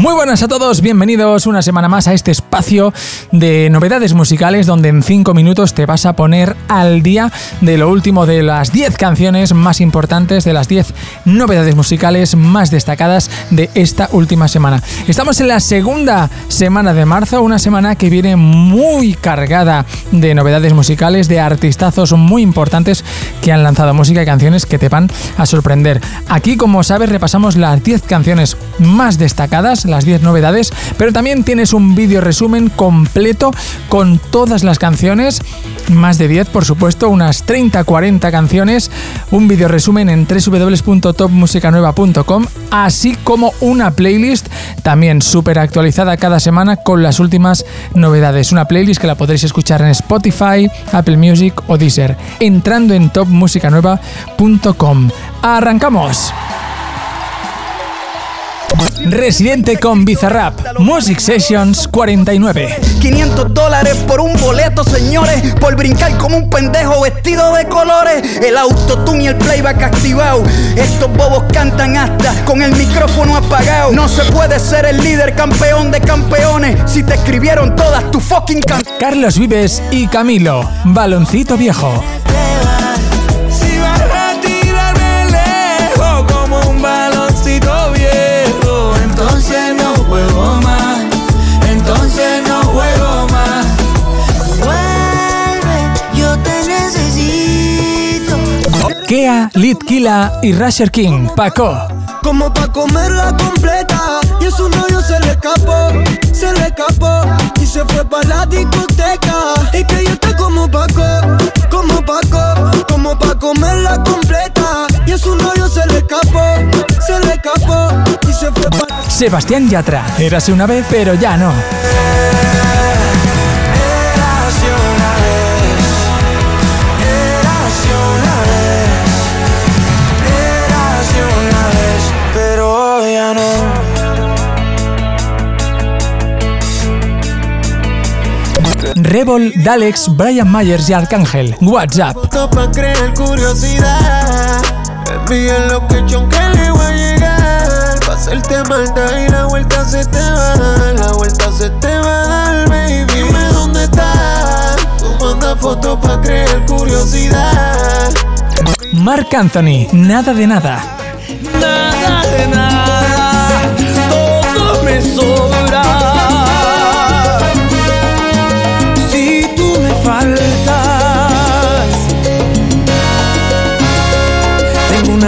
Muy buenas a todos, bienvenidos una semana más a este espacio de novedades musicales donde en 5 minutos te vas a poner al día de lo último de las 10 canciones más importantes, de las 10 novedades musicales más destacadas de esta última semana. Estamos en la segunda semana de marzo, una semana que viene muy cargada de novedades musicales, de artistazos muy importantes que han lanzado música y canciones que te van a sorprender. Aquí, como sabes, repasamos las 10 canciones más destacadas, las 10 novedades, pero también tienes un vídeo resumen completo con todas las canciones, más de 10 por supuesto, unas 30-40 canciones, un vídeo resumen en www.topmusicanueva.com, así como una playlist también súper actualizada cada semana con las últimas novedades. Una playlist que la podréis escuchar en Spotify, Apple Music o Deezer, entrando en topmusicanueva.com. ¡Arrancamos! Residente con Bizarrap, Music Sessions 49. 500 dólares por un boleto, señores, por brincar como un pendejo vestido de colores. El autotune y el playback activado. Estos bobos cantan hasta con el micrófono apagado. No se puede ser el líder campeón de campeones si te escribieron todas tu fucking canciones. Carlos Vives y Camilo, Baloncito Viejo. Kea, Litkila y Rasher King, Paco. Como pa' comerla completa Y a su novio se le escapó, se le escapó Y se fue pa' la discoteca Y que yo estoy como Paco, como Paco Como pa' comerla completa Y a su novio se le escapó, se le escapó Y se fue pa' Sebastián Yatra, érase una vez pero ya no. Dalex, Brian Myers y Arcángel. WhatsApp. para creer curiosidad. Envíen lo que que le voy a llegar. Pa' hacerte maldad y la vuelta se te va a dar. La vuelta se te va a dar, baby. Dime dónde estás. Tú manda fotos para creer curiosidad. Mark Anthony, nada de nada. Nada de nada.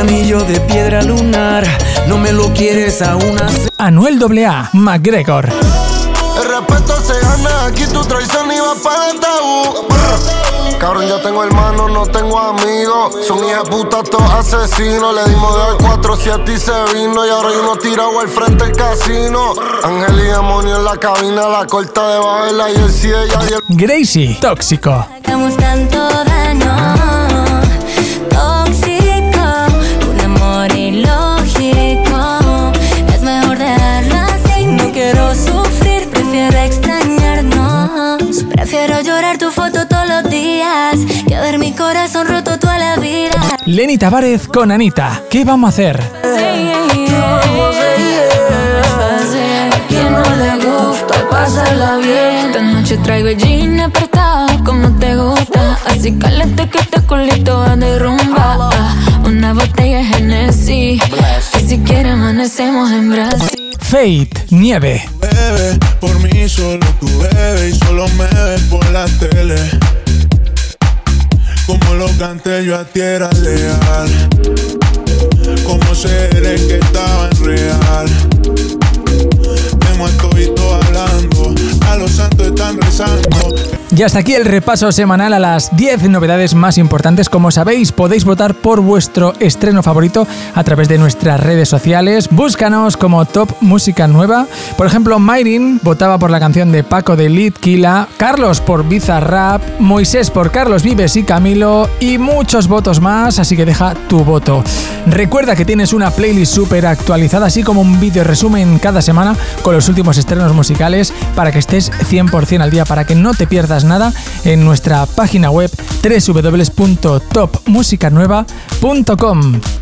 Anillo de piedra lunar. No me lo quieres aún hacer. Anuel AA, McGregor. El respeto se gana, aquí tu traición iba para el tabú. Cabrón, yo tengo hermanos, no tengo amigos. Son hijas putas, todos asesinos. Le dimos de al 4 si a ti se vino. Y ahora hay uno tirado al frente del casino. Ángel y demonio en la cabina, la corta de la jersey de ella y el Gracie, tóxico. Hagamos tanto daño, todos los días que ver mi corazón roto toda la vida. Lenny Tavares con Anita. ¿Qué vamos a hacer? A quien no le gusta pasarla bien. Esta noche traigo el jean apretado como te gusta Así caliente que este culito va de rumba Una botella de Genesis Y si quieres amanecemos en Brasil Fate, nieve. bebé, por mí solo tú bebes y solo a ti era leal. Como seres que estaban real. Y hasta aquí el repaso semanal a las 10 novedades más importantes. Como sabéis, podéis votar por vuestro estreno favorito a través de nuestras redes sociales. Búscanos como Top Música Nueva. Por ejemplo, Mayrin votaba por la canción de Paco de Litkila, Carlos por Bizarrap, Moisés por Carlos Vives y Camilo y muchos votos más, así que deja tu voto. Recuerda que tienes una playlist súper actualizada, así como un vídeo resumen cada semana con los últimos estrenos musicales para que estés 100% al día, para que no te pierdas nada en nuestra página web www.topmusicanueva.com.